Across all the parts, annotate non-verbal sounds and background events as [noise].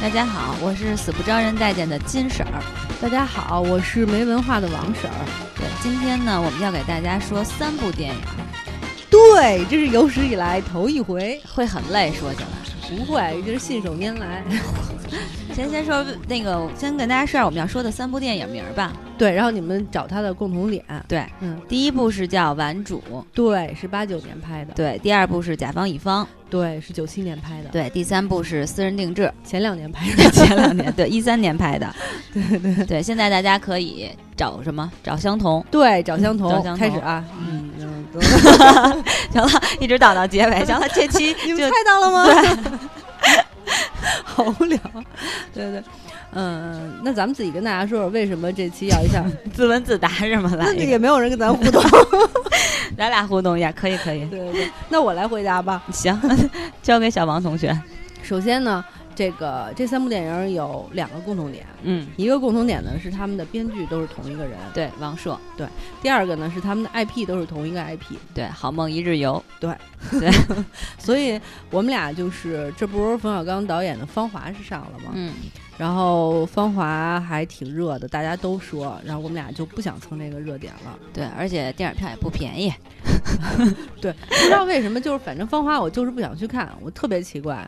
大家好，我是死不招人待见的金婶儿。大家好，我是没文化的王婶儿。对，今天呢，我们要给大家说三部电影，对，这是有史以来头一回，会很累，说起来。不会，就是信手拈来。[laughs] 先先说那个，先跟大家说下我们要说的三部电影名儿吧。对，然后你们找它的共同点。对，嗯，第一部是叫《顽主》，对，是八九年拍的。对，第二部是《甲方乙方》，对，是九七年拍的。对，第三部是《私人定制》，前两年拍的，[laughs] 前两年，对，[laughs] 一三年拍的。对对对，现在大家可以找什么？找相同。对，找相同。开始啊，嗯嗯，行了，一直倒到结尾。行了，这期 [laughs] 你们猜到了吗？对。好无聊，对对，嗯，那咱们自己跟大家说说，为什么这期要一下 [laughs] 自问自答是吗？[laughs] 来，也没有人跟咱互动，[laughs] 咱俩互动一下，可以可以。对对对，那我来回答吧。行，交给小王同学。首先呢。这个这三部电影有两个共同点，嗯，一个共同点呢是他们的编剧都是同一个人，对，王朔，对。第二个呢是他们的 IP 都是同一个 IP，对，《好梦一日游》，对，对。所以我们俩就是这不是冯小刚导演的《芳华》是上了吗？嗯。然后《芳华》还挺热的，大家都说，然后我们俩就不想蹭这个热点了。对，而且电影票也不便宜。[laughs] 对，不知道为什么，就是反正《芳华》我就是不想去看，我特别奇怪。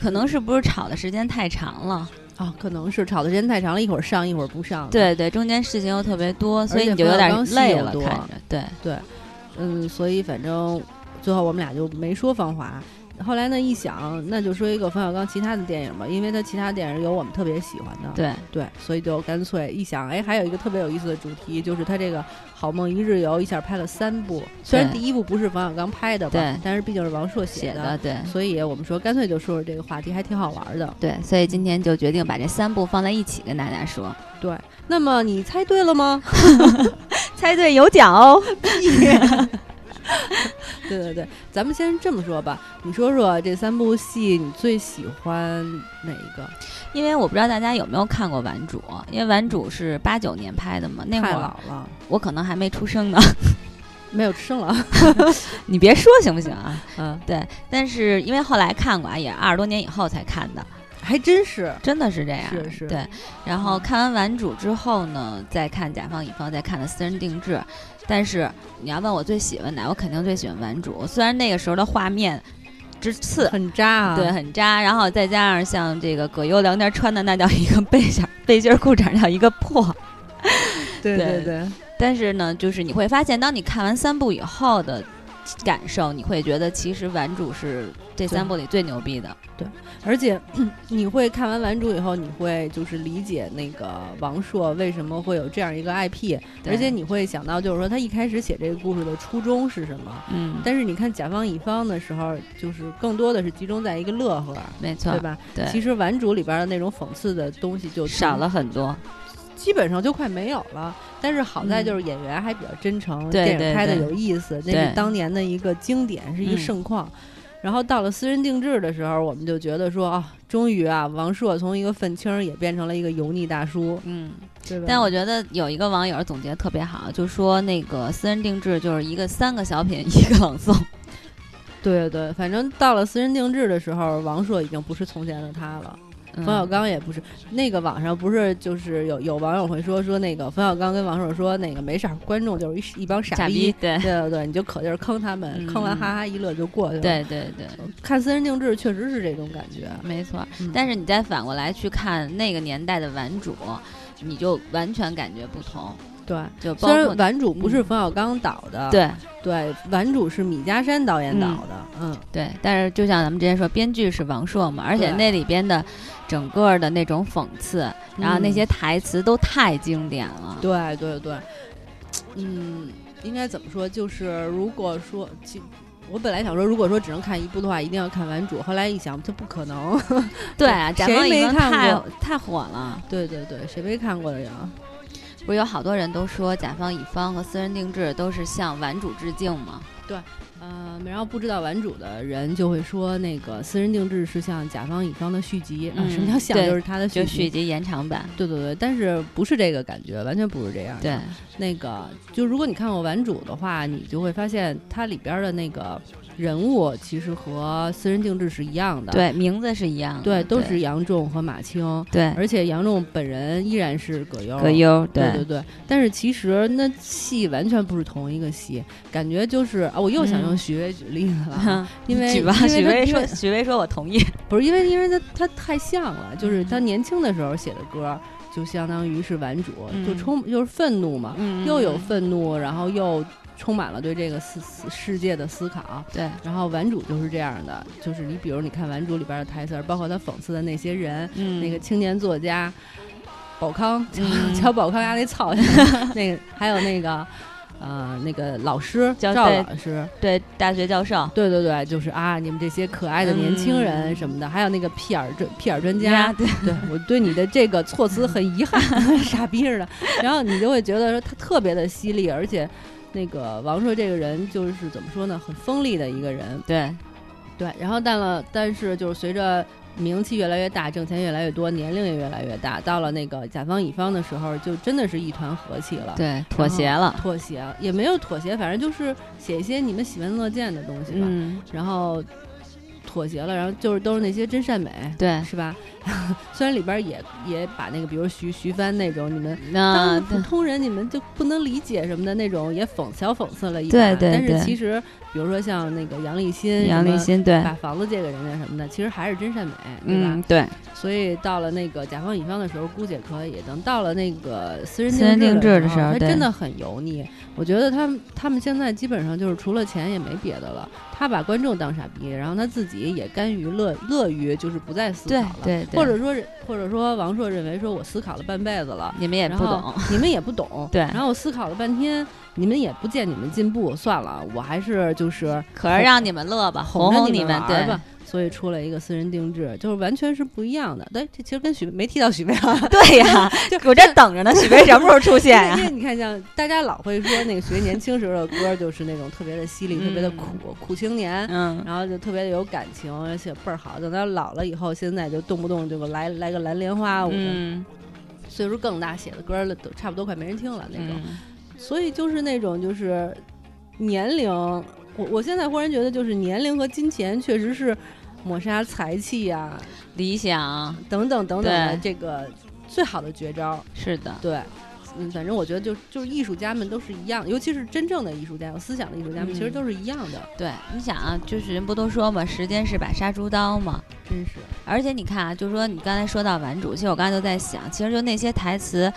可能是不是炒的时间太长了啊？可能是炒的时间太长了，一会儿上一会儿不上。对对，中间事情又特别多，所以你就有点累了。看着，对对，嗯，所以反正最后我们俩就没说《芳华》。后来呢，一想，那就说一个冯小刚其他的电影吧，因为他其他电影有我们特别喜欢的。对对，所以就干脆一想，哎，还有一个特别有意思的主题，就是他这个《好梦一日游》一下拍了三部，虽然第一部不是冯小刚拍的吧，但是毕竟是王朔写的，对，所以我们说干脆就说说这个话题，还挺好玩的。对，所以今天就决定把这三部放在一起跟大家说。对，那么你猜对了吗？[laughs] 猜对有奖哦。对对对，咱们先这么说吧。你说说这三部戏，你最喜欢哪一个？因为我不知道大家有没有看过《顽主》，因为《顽主》是八九年拍的嘛，那会儿老了，我可能还没出生呢，[laughs] 没有出生了。[laughs] 你别说行不行啊？嗯，对。但是因为后来看过啊，也二十多年以后才看的，还真是，真的是这样。是是。对。然后看完《顽主》之后呢，再看《甲方乙方》，再看的《私人定制》。但是你要问我最喜欢哪，我肯定最喜欢《顽主》。虽然那个时候的画面之次很渣啊，对，很渣。然后再加上像这个葛优两天穿的那叫一个背心背心裤衩叫一个破，对对对。但是呢，就是你会发现，当你看完三部以后的。感受你会觉得其实《顽主》是这三部里最牛逼的，对，而且 [clears throat] 你会看完《顽主》以后，你会就是理解那个王朔为什么会有这样一个 IP，而且你会想到就是说他一开始写这个故事的初衷是什么，嗯，但是你看甲方乙方的时候，就是更多的是集中在一个乐呵，没错，对吧？对，其实《顽主》里边的那种讽刺的东西就少了很多。基本上就快没有了，但是好在就是演员还比较真诚，电影拍的有意思，那是当年的一个经典，是一个盛况。然后到了私人定制的时候，我们就觉得说啊，终于啊，王朔从一个愤青也变成了一个油腻大叔，嗯，对吧？但我觉得有一个网友总结特别好，就说那个私人定制就是一个三个小品一个朗诵。对对对，反正到了私人定制的时候，王朔已经不是从前的他了。冯小刚也不是那个网上不是就是有有网友会说说那个冯小刚跟王朔说那个没事儿，观众就是一一帮傻逼，对。对对，你就可劲儿坑他们，坑完哈哈一乐就过去了。对对对，看私人定制确实是这种感觉，没错。但是你再反过来去看那个年代的顽主，你就完全感觉不同。对，就虽然顽主不是冯小刚导的，对对，顽主是米家山导演导的，嗯，对。但是就像咱们之前说，编剧是王朔嘛，而且那里边的。整个的那种讽刺，然后那些台词都太经典了。对对对，嗯，应该怎么说？就是如果说，我本来想说，如果说只能看一部的话，一定要看《顽主》。后来一想，这不可能。对啊，[laughs] 谁没看过？太火了。对对对，谁没看过的呀？不是有好多人都说《甲方乙方》和《私人定制》都是向《顽主》致敬吗？对，呃，然后不知道玩主的人就会说，那个私人定制是像甲方乙方的续集啊，什么叫像就是它的续续集延长版。对对对，但是不是这个感觉，完全不是这样。对，那个就如果你看过玩主的话，你就会发现它里边的那个。人物其实和私人定制是一样的，对，名字是一样的，对，都是杨仲和马青，对，而且杨仲本人依然是葛优，葛优，对。对对，但是其实那戏完全不是同一个戏，感觉就是啊，我又想用许巍 [laughs] 举例子了，因为许巍说，许巍说我同意，[laughs] 不是因为因为他他太像了，就是他年轻的时候写的歌，就相当于是顽主，就充就是愤怒嘛，又有愤怒，然后又。充满了对这个世世界的思考，对。然后顽主就是这样的，就是你比如你看顽主里边的台词，包括他讽刺的那些人，那个青年作家宝康，[laughs] 乔宝康家那操性，那个还有那个呃那个老师赵老师，对大学教授，对对对，就是啊你们这些可爱的年轻人什么的，还有那个屁眼专屁眼专家，对对，我对你的这个措辞很遗憾，[laughs] [laughs] 傻逼似的。然后你就会觉得说他特别的犀利，而且。那个王朔这个人就是怎么说呢，很锋利的一个人。对，对。然后，但了，但是就是随着名气越来越大，挣钱越来越多，年龄也越来越大，到了那个甲方乙方的时候，就真的是一团和气了。对，妥协了，妥协也没有妥协，反正就是写一些你们喜闻乐见的东西吧。嗯。然后。妥协了，然后就是都是那些真善美，对，是吧？[laughs] 虽然里边也也把那个，比如徐徐帆那种，你们当普通人你们就不能理解什么的那种，也讽小讽刺了一把。对对对。但是其实，比如说像那个杨立新，杨立新对把房子借给人家什么的，其实还是真善美，对吧？对。所以到了那个甲方乙方的时候，姑且可以；等到了那个私人私人定制的时候，他真的很油腻。我觉得他们他们现在基本上就是除了钱也没别的了。他把观众当傻逼，然后他自己也甘于乐乐于就是不再思考了。对对。或者说，或者说王朔认为说，我思考了半辈子了，你们也不懂，你们也不懂。对。然后我思考了半天，你们也不见你们进步，算了，我还是就是，可是让你们乐吧，哄哄你们对吧。所以出了一个私人定制，就是完全是不一样的。对，这其实跟许没提到许巍啊。[laughs] 对呀，[laughs] 就我这等着呢，许巍什么时候出现呀？[laughs] 因为你看，像大家老会说那个许巍年轻时候的歌，就是那种特别的犀利、特别的苦苦青年，嗯，然后就特别的有感情，而且倍儿好。等到老了以后，现在就动不动就来来个蓝莲花舞，岁数更大，写的歌都差不多快没人听了那种。所以就是那种就是年龄，我我现在忽然觉得，就是年龄和金钱确实是。抹杀才气呀，理想等等等等的这个最好的绝招是的，对，嗯，反正我觉得就就是艺术家们都是一样，尤其是真正的艺术家、有思想的艺术家们，其实都是一样的。对，你想啊，就是人不都说嘛，时间是把杀猪刀嘛，真是。而且你看啊，就是说你刚才说到顽主，其实我刚才就在想，其实就那些台词。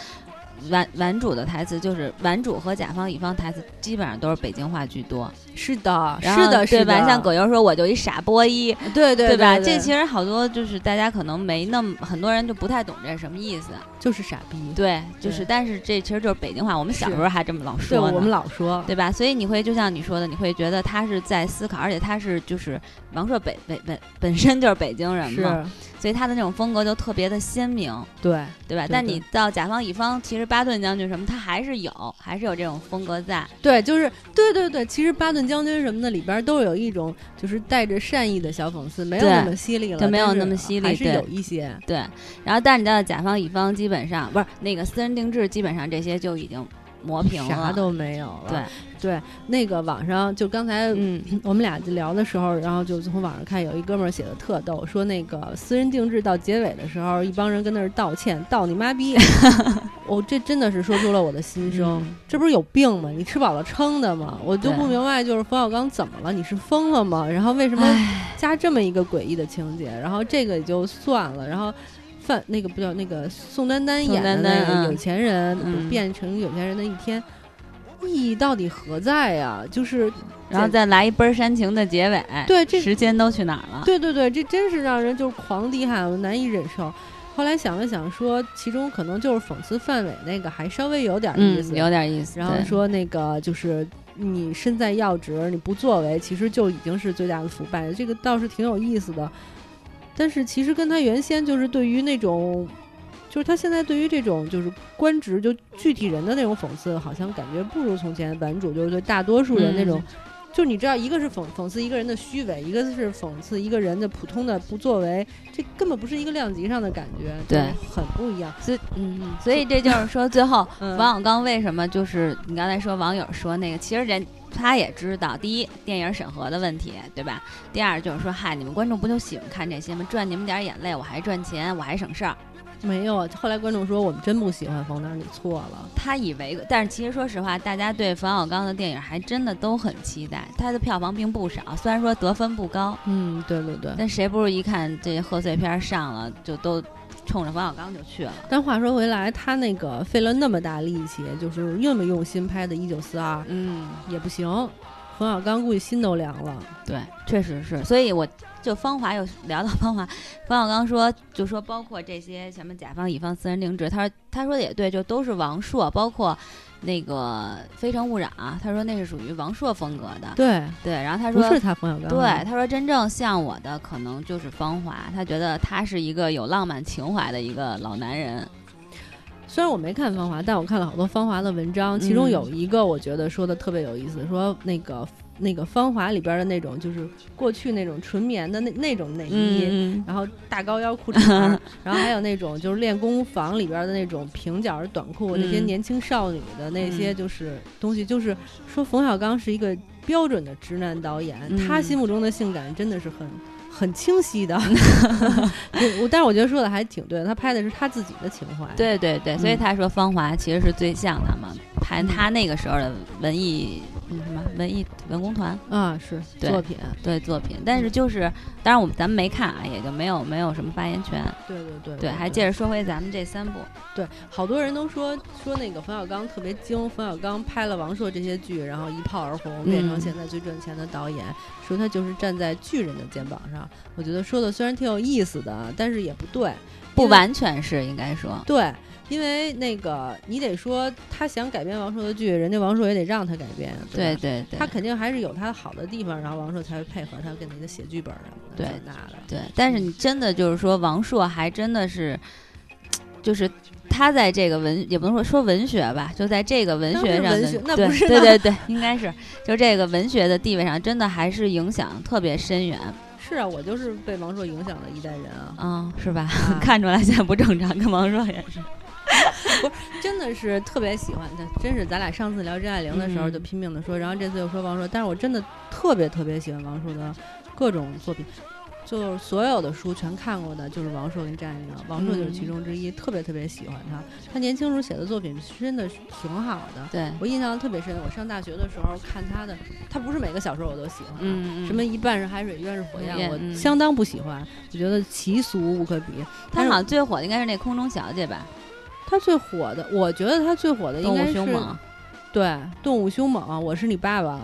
玩玩主的台词就是玩主和甲方乙方台词基本上都是北京话居多，是的，是的，对吧？像葛优说我就一傻波一，对对对吧？这其实好多就是大家可能没那么很多人就不太懂这什么意思，就是傻逼，对，就是但是这其实就是北京话，我们小时候还这么老说，我们老说，对吧？所以你会就像你说的，你会觉得他是在思考，而且他是就是王朔北北本本身就是北京人嘛。所以他的那种风格就特别的鲜明，对对吧？但你到甲方乙方，其实巴顿将军什么，他还是有，还是有这种风格在。对，就是对对对，其实巴顿将军什么的里边都有一种就是带着善意的小讽刺，没有那么犀利了，就没有那么犀利，还是有一些。对，然后但是你到甲方乙方，基本上不是那个私人定制，基本上这些就已经。磨平了，啥都没有了。对对，那个网上就刚才嗯，[clears throat] 我们俩聊的时候，然后就从网上看，有一哥们儿写的特逗，说那个私人定制到结尾的时候，一帮人跟那儿道歉，道你妈逼！[laughs] 我这真的是说出了我的心声，这不是有病吗？你吃饱了撑的吗？我就不明白，就是冯小刚怎么了？你是疯了吗？然后为什么加这么一个诡异的情节？然后这个也就算了，然后。范那个不叫那个宋丹丹演的那个有钱人变成有钱人的一天，意义到底何在呀？就是，然后再来一倍煽情的结尾，对，这时间都去哪儿了？对对对，这真是让人就是狂低喊，难以忍受。后来想了想，说其中可能就是讽刺范伟那个还稍微有点意思，有点意思。然后说那个就是你身在要职，你不作为，其实就已经是最大的腐败。这个倒是挺有意思的。但是其实跟他原先就是对于那种，就是他现在对于这种就是官职就具体人的那种讽刺，好像感觉不如从前版主就是对大多数人那种就是你知道，一个是讽讽刺一个人的虚伪，一个是讽刺一个人的普通的不作为，这根本不是一个量级上的感觉，对，很不一样。所以，嗯，所以这就是说，最后王小刚为什么就是你刚才说网友说那个，其实人他也知道，第一电影审核的问题，对吧？第二就是说，嗨，你们观众不就喜欢看这些吗？赚你们点眼泪，我还赚钱，我还省事儿。没有，后来观众说我们真不喜欢冯导，你错了。他以为，但是其实说实话，大家对冯小刚的电影还真的都很期待。他的票房并不少，虽然说得分不高。嗯，对对对。但谁不是一看这贺岁片上了，就都冲着冯小刚就去了？但话说回来，他那个费了那么大力气，就是那么用心拍的《一九四二》，嗯，也不行。冯小刚估计心都凉了。对，确实是。所以我。就芳华又聊到芳华，冯小刚说，就说包括这些什么甲方乙方私人定制，他说他说的也对，就都是王朔，包括那个《非诚勿扰》，他说那是属于王朔风格的。对对，然后他说不是他冯小刚。对，他说真正像我的可能就是芳华，他觉得他是一个有浪漫情怀的一个老男人。虽然我没看芳华，但我看了好多芳华的文章，其中有一个我觉得说的特别有意思，说那个。那个《芳华》里边的那种，就是过去那种纯棉的那那种内衣，然后大高腰裤衩，[laughs] 然后还有那种就是练功房里边的那种平角短裤，那些年轻少女的那些就是东西，就是说冯小刚是一个标准的直男导演，他心目中的性感真的是很很清晰的。[laughs] 我但是我觉得说的还挺对的，他拍的是他自己的情怀。对对对，所以他说《芳华》其实是最像他嘛，拍他那个时候的文艺。嗯，什么文艺文工团啊？是作品，对作品。但是就是，当然我们咱们没看啊，也就没有没有什么发言权。对对对对，还接着说回咱们这三部。对，好多人都说说那个冯小刚特别精，冯小刚拍了王朔这些剧，然后一炮而红，变成现在最赚钱的导演。说他就是站在巨人的肩膀上。我觉得说的虽然挺有意思的，但是也不对，不完全是应该说对。因为那个，你得说他想改编王朔的剧，人家王朔也得让他改编。对对对，他肯定还是有他好的地方，然后王朔才会配合他跟那个写剧本什么的。对那的。对，但是你真的就是说，王朔还真的是，就是他在这个文也不能说说文学吧，就在这个文学上的，对对对对，应该是就这个文学的地位上，真的还是影响特别深远。是啊，我就是被王朔影响的一代人啊。嗯，是吧？[laughs] 看出来现在不正常，跟王朔也是。不是，真的是特别喜欢他。真是咱俩上次聊张爱玲的时候就拼命的说，然后这次又说王朔，但是我真的特别特别喜欢王朔的各种作品，就是所有的书全看过的，就是王朔跟张爱玲，王朔就是其中之一，特别特别喜欢他。他年轻时候写的作品真的挺好的，对我印象特别深。我上大学的时候看他的，他不是每个小说我都喜欢，嗯什么一半是海水，一半是火焰，我相当不喜欢，我觉得奇俗无可比。他好像最火的应该是那空中小姐吧。他最火的，我觉得他最火的应该是对《动物凶猛》，我是你爸爸，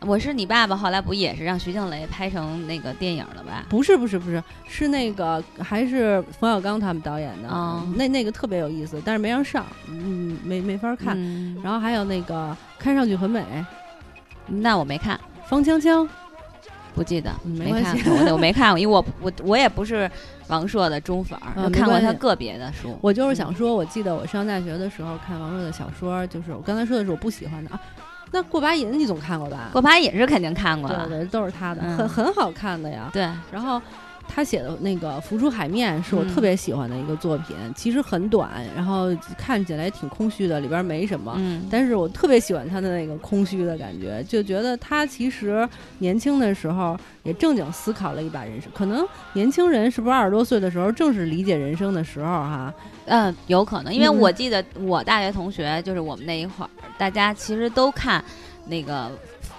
我是你爸爸。后来不也是让徐静蕾拍成那个电影了吧？不是不是不是，是那个还是冯小刚他们导演的啊？那那个特别有意思，但是没让上，嗯，没没法看。然后还有那个看上去很美，那我没看。方锵锵。不记得，没看过，我没看过，因为我我我也不是王朔的忠粉儿，看过他个别的书。我就是想说，我记得我上大学的时候看王朔的小说，就是我刚才说的是我不喜欢的啊。那过把瘾你总看过吧？过把瘾是肯定看过，对对，都是他的，很很好看的呀。对，然后。他写的那个《浮出海面》是我特别喜欢的一个作品，其实很短，然后看起来挺空虚的，里边没什么。嗯，但是我特别喜欢他的那个空虚的感觉，就觉得他其实年轻的时候也正经思考了一把人生。可能年轻人是不是二十多岁的时候正是理解人生的时候？哈，嗯，有可能，因为我记得我大学同学就是我们那一会儿，大家其实都看那个。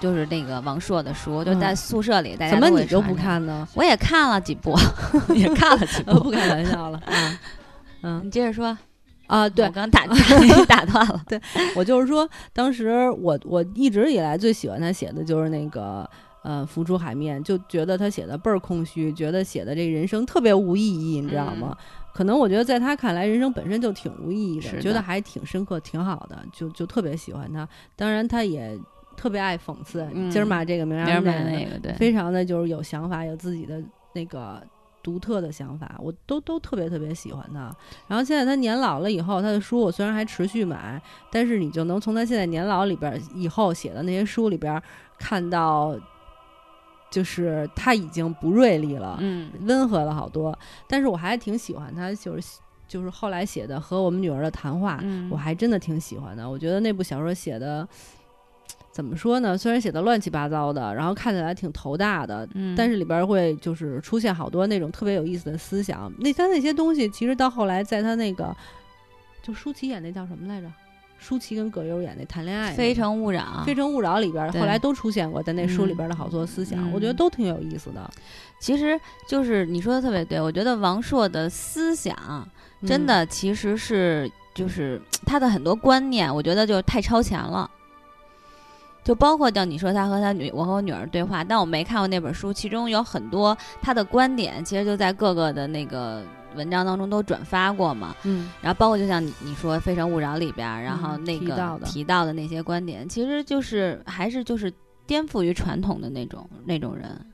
就是那个王朔的书，就在宿舍里，大家怎么你就不看呢？我也看了几部，[laughs] 也看了几部，[laughs] 不开玩笑了。[laughs] 嗯，你接着说啊。对，我刚打打断了。对我就是说，当时我我一直以来最喜欢他写的就是那个呃《浮出海面》，就觉得他写的倍儿空虚，觉得写的这人生特别无意义，你知道吗？可能我觉得在他看来，人生本身就挺无意义的，觉得还挺深刻，挺好的，就就特别喜欢他。当然，他也。特别爱讽刺，今儿骂这个明儿骂那个，对，非常的就是有想法，有自己的那个独特的想法，我都都特别特别喜欢他。然后现在他年老了以后，他的书我虽然还持续买，但是你就能从他现在年老里边以后写的那些书里边看到，就是他已经不锐利了，嗯，温和了好多。但是我还挺喜欢他，就是就是后来写的和我们女儿的谈话，嗯我还真的挺喜欢的。我觉得那部小说写的。怎么说呢？虽然写的乱七八糟的，然后看起来挺头大的，嗯但是里边会就是出现好多那种特别有意思的思想。那他那些东西，其实到后来在他那个，就舒淇演那叫什么来着？舒淇跟葛优演那谈恋爱，非诚勿扰，《非诚勿扰》里边，对后来都出现过，在那书里嗯边的好多思想，嗯我觉得都挺有意思的。其实就是你说的特别对，我觉得王朔的思想真嗯的其实是就是他的很多观念，我觉得就太超前了。就包括像你说他和他女，我和我女儿对话，但我没看过那本书，其中有很多他的观点，其实就在各个的那个文章当中都转发过嘛。嗯，然后包括就像你你说《非诚勿扰》里边儿，然后嗯那个提到的那些观点，其实就是还是就是颠覆于传统的那种那种人。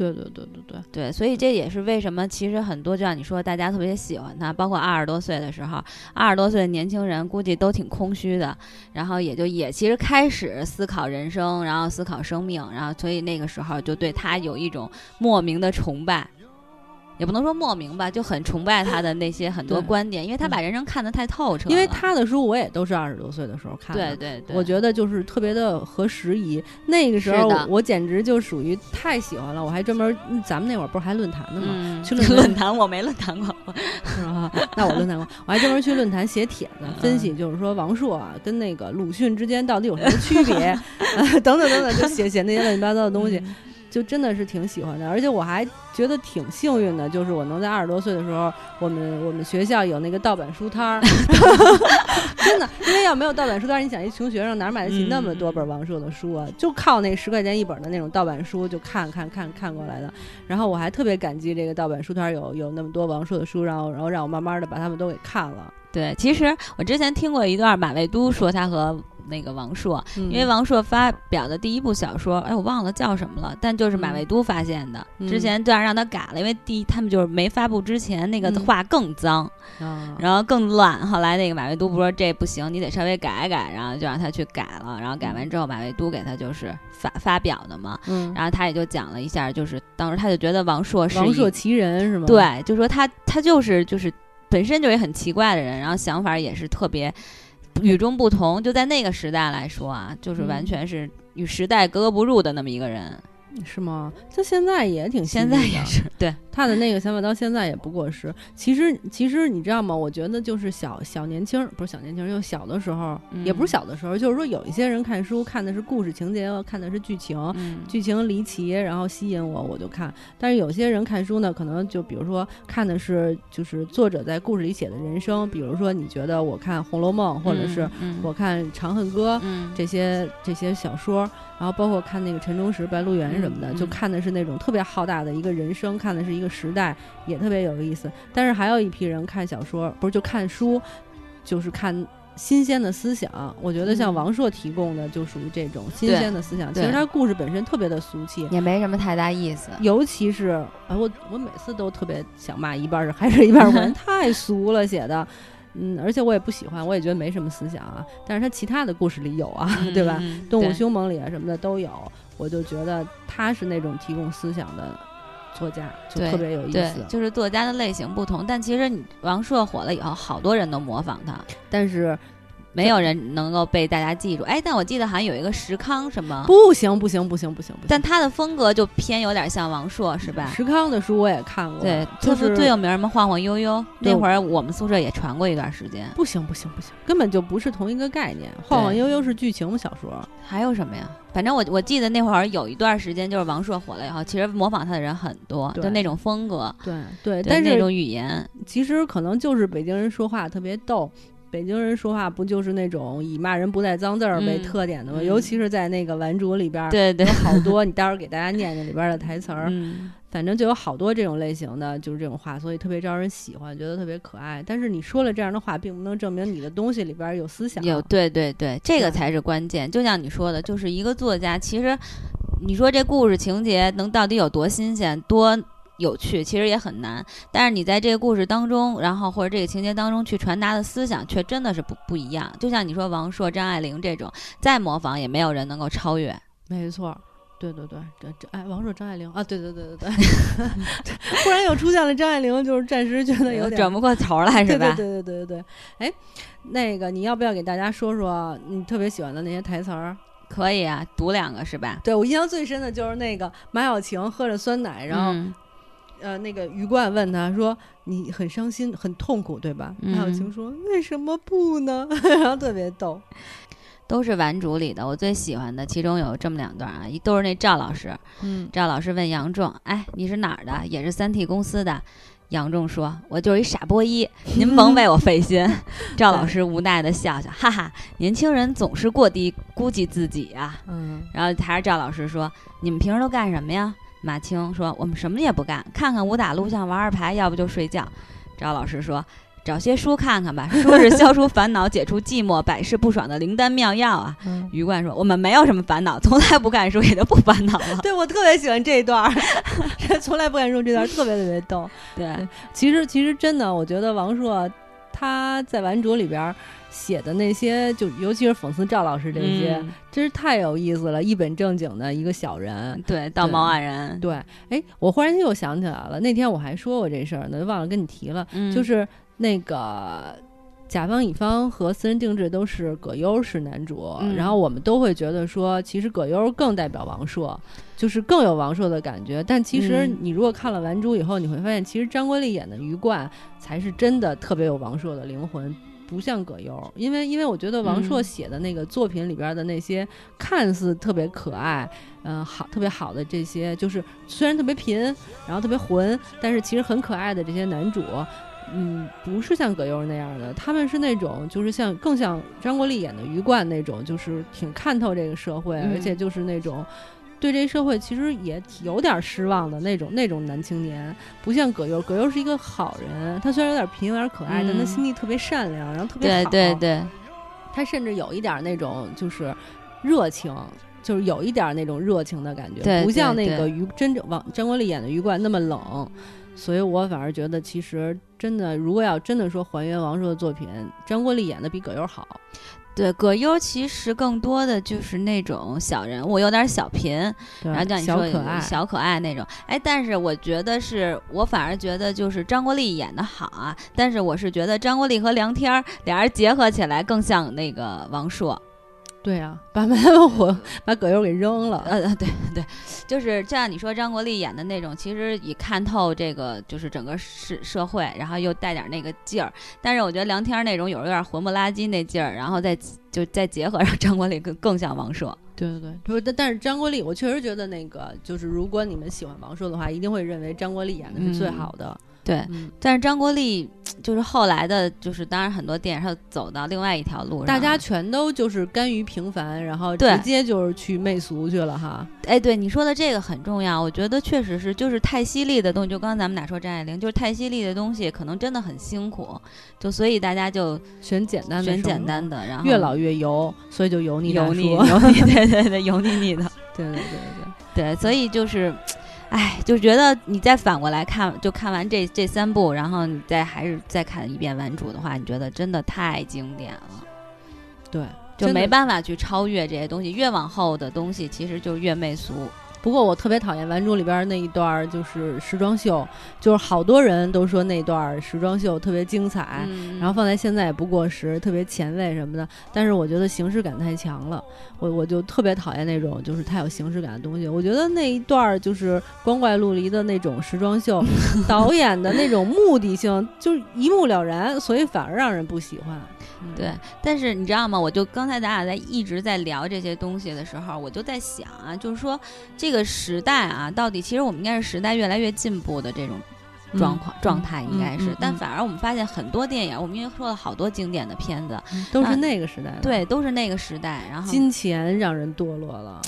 对对对对对，对，所以这也是为什么其实很多就像你说，大家特别喜欢他，包括二十多岁的时候，二十多岁的年轻人估计都挺空虚的，然后也就也其实开始思考人生，然后思考生命，然后所以那个时候就对他有一种莫名的崇拜。也不能说莫名吧，就很崇拜他的那些很多观点，因为他把人生看得太透彻。因为他的书我也都是二十多岁的时候看的。对对对，我觉得就是特别的合时宜。那个时候我简直就属于太喜欢了，我还专门嗯咱们那会儿不是还论坛呢吗？嗯，去论坛 [laughs] 论坛我没论坛过，[laughs] 是吧？那我论坛过，我还专门去论坛写帖子，分嗯析就是说王朔啊跟那个鲁迅之间到底有什么区别，[laughs] 呃等等等等，就写写那些乱七八糟的东西，嗯就真的是挺喜欢的。而且我还觉得挺幸运的，就是我能在二十多岁的时候，我们我们学校有那个盗版书摊儿，[laughs] 真的，因为要没有盗版书摊儿，你想一穷学生哪儿买得起那么多本王朔的书啊？就靠那十块钱一本的那种盗版书就看看看看过来的。然后我还特别感激这个盗版书摊儿有有那么多王朔的书，然后然后让我慢慢的把他们都给看了。对，其实我之前听过一段马未都说他和那个王朔，因因为王朔发表的第一部小说，哎，我忘了叫什么了，但就是马未都发现的。嗯之前这样让他改了，因为第一他们就是没发布之前那个嗯画更脏，啊，然后更乱。后来那个马未都不说这不行，你得稍微改改，然后就让他去改了。然后改完之后，马未都给他就是发发表的嘛。嗯，然后他也就讲了一下，就是当时他就觉得王朔是王朔奇人是吗？，对，就说他他就是就是本身就也很奇怪的人，然后想法也是特别与众不同。就在那个时代来说啊，就是完嗯全是与时代格格不入的那么一个人。是吗？他现在也挺现在也是对，他的那个想法到现在也不过时。其实，其实你知道吗？我觉得就是小小年轻儿，不是小年轻儿，就小的时候，也不是嗯小的时候，就是说有一些人看书看的是故事情节，看的是剧情，嗯，剧情离奇，然后吸引我，我就看。但是有些人看书呢，可能就比如说看的是就是作者在故事里写的人生，比如说你觉得我看《红楼梦》，或者是嗯我看《长恨歌》嗯这些这些小说，然后包括看那个陈忠实、白鹿原什么的，就看的是那种特别浩大的一个人生，看的是一个时代，也特别有意思。但是还有一批人看小说，不是就看书，就是看。新鲜的思想，我觉得像嗯王朔提供的就属于这种新鲜的思想。其实他故事本身特别的俗气，也没什么太大意思。尤其是啊，我我每次都特别想骂一半是还是一半儿文，[laughs] 太俗了写的。嗯，而且我也不喜欢，我也觉得没什么思想啊。但是他其他的故事里有啊，对吧？嗯？动物凶猛里啊什么的都有，我就觉得他是那种提供思想的作家，就特别有意思，。就是作家的类型不同，但其实你王朔火了以后，好多人都模仿他，但是没有人能够被大家记住。哎，但我记得好像有一个石康什么，不行不行不行不行不行。但他的风格就偏有点像王朔，是吧？石康的书我也看过，对，就是最有名儿吗？晃晃悠悠，那会儿我们宿舍也传过一段时间。不行不行不行，根本就不是同一个概念。晃晃悠悠是剧情小说，还有什么呀？反正我我记得那会儿有一段时间，就是王朔火了以后，其实模仿他的人很多，就那种风格，对对，对但是那种语言，其实可能就是北京人说话特别逗。北京人说话不就是那种以骂人不带脏字儿为嗯特点的吗？嗯尤其是在那个《顽主》里边儿，对对有，好多。你待会儿给大家念念里边儿的台词儿，嗯，[laughs] 反正就有好多这种类型的，就是这种话，所以特别招人喜欢，觉得特别可爱。但是你说了这样的话，并不能证明你的东西里边儿有思想。有对对对，这个才是关键。就像你说的，就是一个作家，其实你说这故事情节能到底有多新鲜，多有趣，其实也很难。但是你在这个故事当中，然后或者这个情节当中去传达的思想，却真的是不不一样。就像你说王朔、张爱玲这种，再模仿也没有人能够超越。没错。对对对，这这哎，王朔、张爱玲啊，对对对对 [laughs] [laughs] 对，忽然又出现了张爱玲，就是暂时觉得有点转不过头来，是吧？对对对对对对，哎，那个你要不要给大家说说你特别喜欢的那些台词儿？可以啊，读两个是吧？对我印象最深的就是那个马小晴喝着酸奶，然后呃，那个余冠问他说：“你很伤心，很痛苦，对吧？”马小晴说：“为什么不呢？” [laughs] 然后特别逗。都是顽主里的，我最喜欢的，其中有这么两段啊，一都是那赵老师，嗯，赵老师问杨仲，哎，你是哪儿的？也是三 T 公司的？杨仲说，我就是一傻波一，您甭为我费心。[laughs] 赵老师无奈的笑笑，哈哈，年轻人总是过低估计自己啊。嗯，然后还是赵老师说，你们平时都干什么呀？马青说，我们什么也不干，看看武打录像，玩玩牌，要不就睡觉。赵老师说。找些书看看吧，[laughs] 书是消除烦恼、解除寂寞、百试不爽的灵丹妙药啊。余冠说：“我们没有什么烦恼，从来不看书，也就不烦恼了。[laughs] ”对我特别喜欢这一段，[laughs] 从来不看书这段特别特别逗。对，其实其实真的，我觉得王朔他在《顽主》里边写的那些，就尤其是讽刺赵老师这些，真是太有意思了，一本正经的一个小人。对，道貌岸然。对，哎，我忽然又想起来了，那天我还说过这事儿呢，忘了跟你提了，就是。那个甲方乙方和私人定制都是葛优是男主，然后我们都会觉得说，其实葛优更代表王朔，就是更有王朔的感觉。但其实你如果看了《完珠》以后，你会发现，其实张国立演的于冠才是真的特别有王朔的灵魂，不像葛优。因为因为我觉得王朔写的那个作品里边的那些看似特别可爱，嗯，好特别好的这些，就是虽然特别贫，然后特别混，但是其实很可爱的这些男主。嗯，不是像葛优那样的，他们是那种，就是像更像张国立演的于冠那种，就是挺看透这个社会，而且就是那种对这社会其实也有点失望的那种那种男青年，不像葛优，葛优是一个好人，他虽然有点贫，有点可爱，但他心地特别善良，然后特别好。对对对，他甚至有一点那种就是热情，就是有一点那种热情的感觉，不像那个于真正王张国立演的于冠那么冷。所以我反而觉得，其实真的，如果要真的说还原王朔的作品，张国立演的比葛优好。对，葛优其实更多的就是那种小人物，有点小贫，然后叫你说小可爱那种。哎，但是我觉得是我反而觉得就是张国立演的好啊。但是我是觉得张国立和梁天儿俩人结合起来更像那个王朔。对啊，把埋火 [laughs] 把葛优给扔了。呃，对对，就是就像你说张国立演的那种，其实以看透这个就是整个社社会，然后又带点那个劲儿。但是我觉得梁天那种有有点混不拉几那劲儿，然后再就再结合上张国立，更更像王朔。对对对，不是，但但是张国立，我确实觉得那个就是如果你们喜欢王朔的话，一定会认为张国立演的是最好的。对，但是张国立就是后来的，就是当然很多电影他走到另外一条路上，大家全都就是甘于平凡，然后直接就是去媚俗去了哈。哎，对你说的这个很重要，我觉得确实是，就是太犀利的东西，就刚刚咱们俩说张爱玲，就是太犀利的东西，可能真的很辛苦，就所以大家就选简单的，选简单的，然后越老越油，所以就油腻油腻油腻，对对对，油腻腻的，[laughs] 对对对对。对，所以就是。哎，就觉得你再反过来看，就看完这这三部，然后你再还是再看一遍《顽主》的话，你觉得真的太经典了。对，就没办法去超越这些东西，越往后的东西其实就越媚俗。不过我特别讨厌《顽主》里边那一段，就是时装秀，就是好多人都说那段时装秀特别精彩，然后放在现在也不过时，特别前卫什么的。但是我觉得形式感太强了，我我就特别讨厌那种就是太有形式感的东西。我觉得那一段就是光怪陆离的那种时装秀，导演的那种目的性就是一目了然，所以反而让人不喜欢。对，但是你知道吗？我就刚才咱俩在一直在聊这些东西的时候，我就在想啊，就是说这个时代啊，到底其实我们应该是时代越来越进步的这种状况状态，应该是。但反而我们发现很多电影，我们因为说了好多经典的片子，都是那个时代的，对，都是那个时代。然后金钱让人堕落了，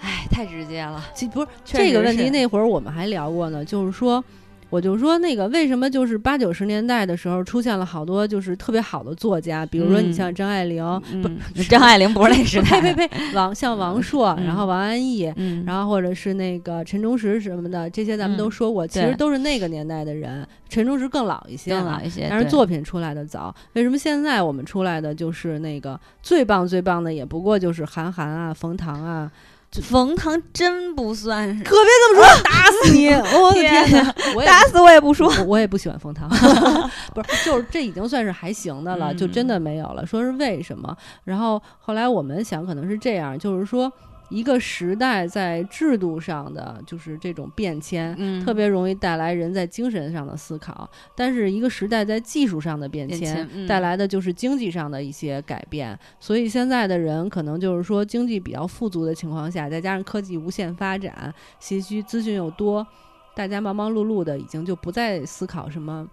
哎，太直接了。其不是这个问题，那会儿我们还聊过呢，就是说。我就说那个为什么就是八九十年代的时候出现了好多就是特别好的作家，比如说你像张爱玲，不，张爱玲不是那时代，呸呸呸，王像王朔，然后王安忆，嗯，然后或者是那个陈忠实什么的，这些咱们都说过，其实都是那个年代的人。陈忠实更老一些，更老一些，但是作品出来的早。为什么现在我们出来的就是那个最棒最棒的，也不过就是韩寒啊、冯唐啊。冯唐真不算是，可别这么说，[laughs] 打死你！我的天哪，打死我也不说，我也不喜欢冯唐，[laughs] 不是，就是这已经算是还行的了，就真的没有了。说是为什么？然后后来我们想，可能是这样，就是说。一个时代在制度上的就是这种变迁，嗯，特别容易带来人在精神上的思考；但是一个时代在技术上的变迁带来的就是经济上的一些改变。所以现在的人可能就是说经济比较富足的情况下，再加上科技无限发展，信息资讯又多，大家忙忙碌碌的，已经就不再思考什么。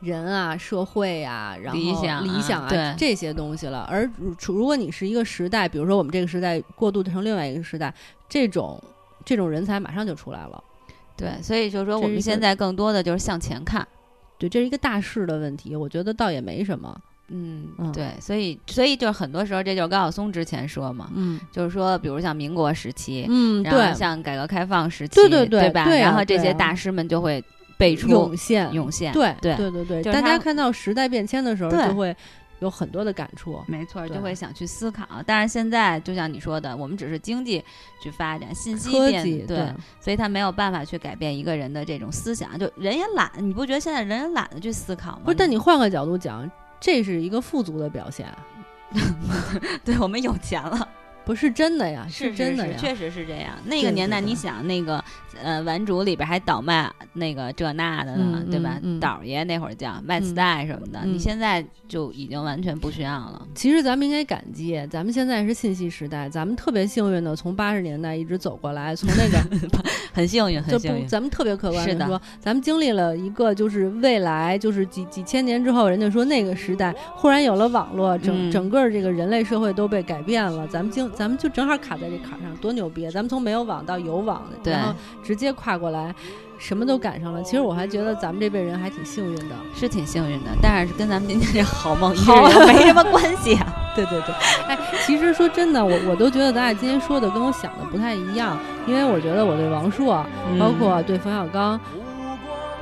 人啊，社会啊，然后理想、理想啊，这些东西了。而如如果你是一个时代，比如说我们这个时代过渡成另外一个时代，这种这种人才马上就出来了。对，所以就是说我们现在更多的就是向前看。对，这是一个大势的问题，我觉得倒也没什么。嗯，对，所以所以就是很多时候，这就是高晓松之前说嘛，嗯，就是说，比如像民国时期，嗯，对，像改革开放时期，对对对，对吧？然后这些大师们就会。辈出涌现，涌现，对对对对对，大家看到时代变迁的时候，就会有很多的感触，没错，就会想去思考。但是现在，就像你说的，我们只是经济去发展，信息变，对，所以他没有办法去改变一个人的这种思想，就人也懒，你不觉得现在人也懒得去思考吗？不是，但你换个角度讲，这是一个富足的表现，[laughs] 对我们有钱了。不是真的呀，是真的呀，确实是这样。那个年代，你想那个呃，玩主里边还倒卖那个这那的呢，对吧？倒爷那会儿叫卖磁带什么的，你现在就已经完全不需要了。其实咱们应该感激，咱们现在是信息时代，咱们特别幸运的从八十年代一直走过来，从那个 [laughs] 很幸运，很幸运。咱们特别客观的说，咱们经历了一个就是未来，就是几几千年之后，人家说那个时代忽然有了网络，整整个这个人类社会都被改变了，咱们经。咱们就正好卡在这坎上，多牛逼！咱们从没有网到有网，然后直接跨过来，什么都赶上了。其实我还觉得咱们这辈人还挺幸运的，是挺幸运的。但是跟咱们今天这好梦一日游没什么关系啊。[laughs] 对对对，哎，其实说真的，我我都觉得咱俩今天说的跟我想的不太一样，因为我觉得我对王朔，包括对冯小刚。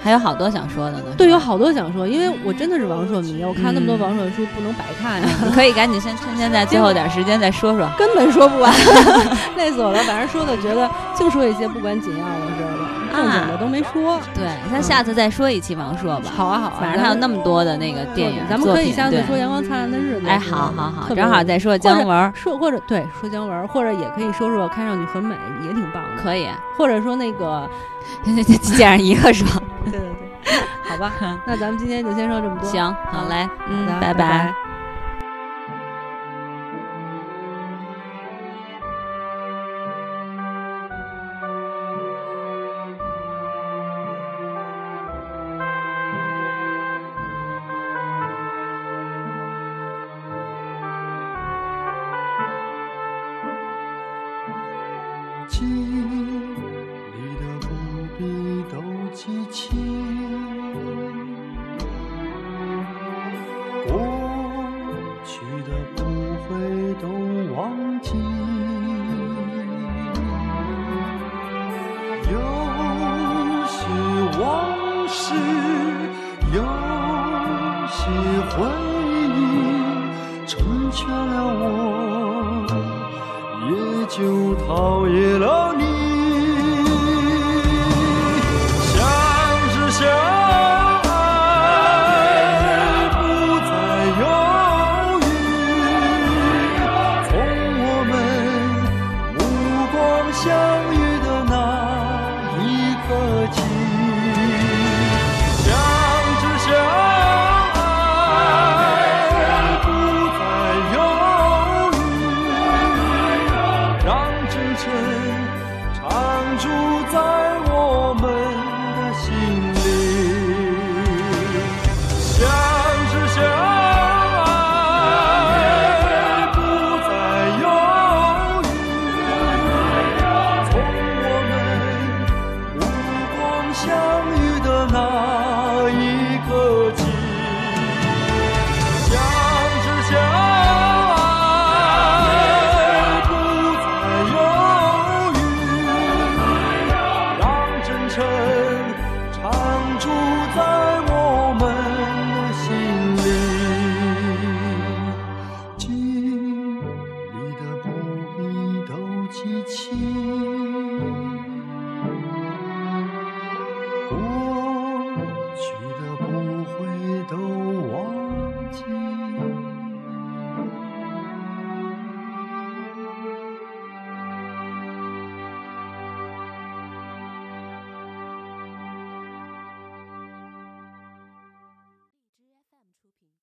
还有好多想说的呢，对，有好多想说，因为我真的是王朔迷，我看那么多王朔的书，不能白看呀。[laughs] 你可以赶紧先趁现在最后点时间再说说，[laughs] 根本说不完，[laughs] 累死我了。反正说的觉得净说一些不管紧要的事儿了，正经的都没说。对，那下次再说一期王朔吧。好啊好啊，反正他有那么多的那个电影，咱们可以下次说《阳光灿烂的日子》。哎，好好好，正好再说姜文，说或者对说姜文，或者也可以说说看上去很美，也挺棒的。可以，或者说那个，见上一个说。好吧，[laughs] 那咱们今天就先说这么多。行，好嘞，嗯，拜拜。怀疑你成全了我也就陶冶了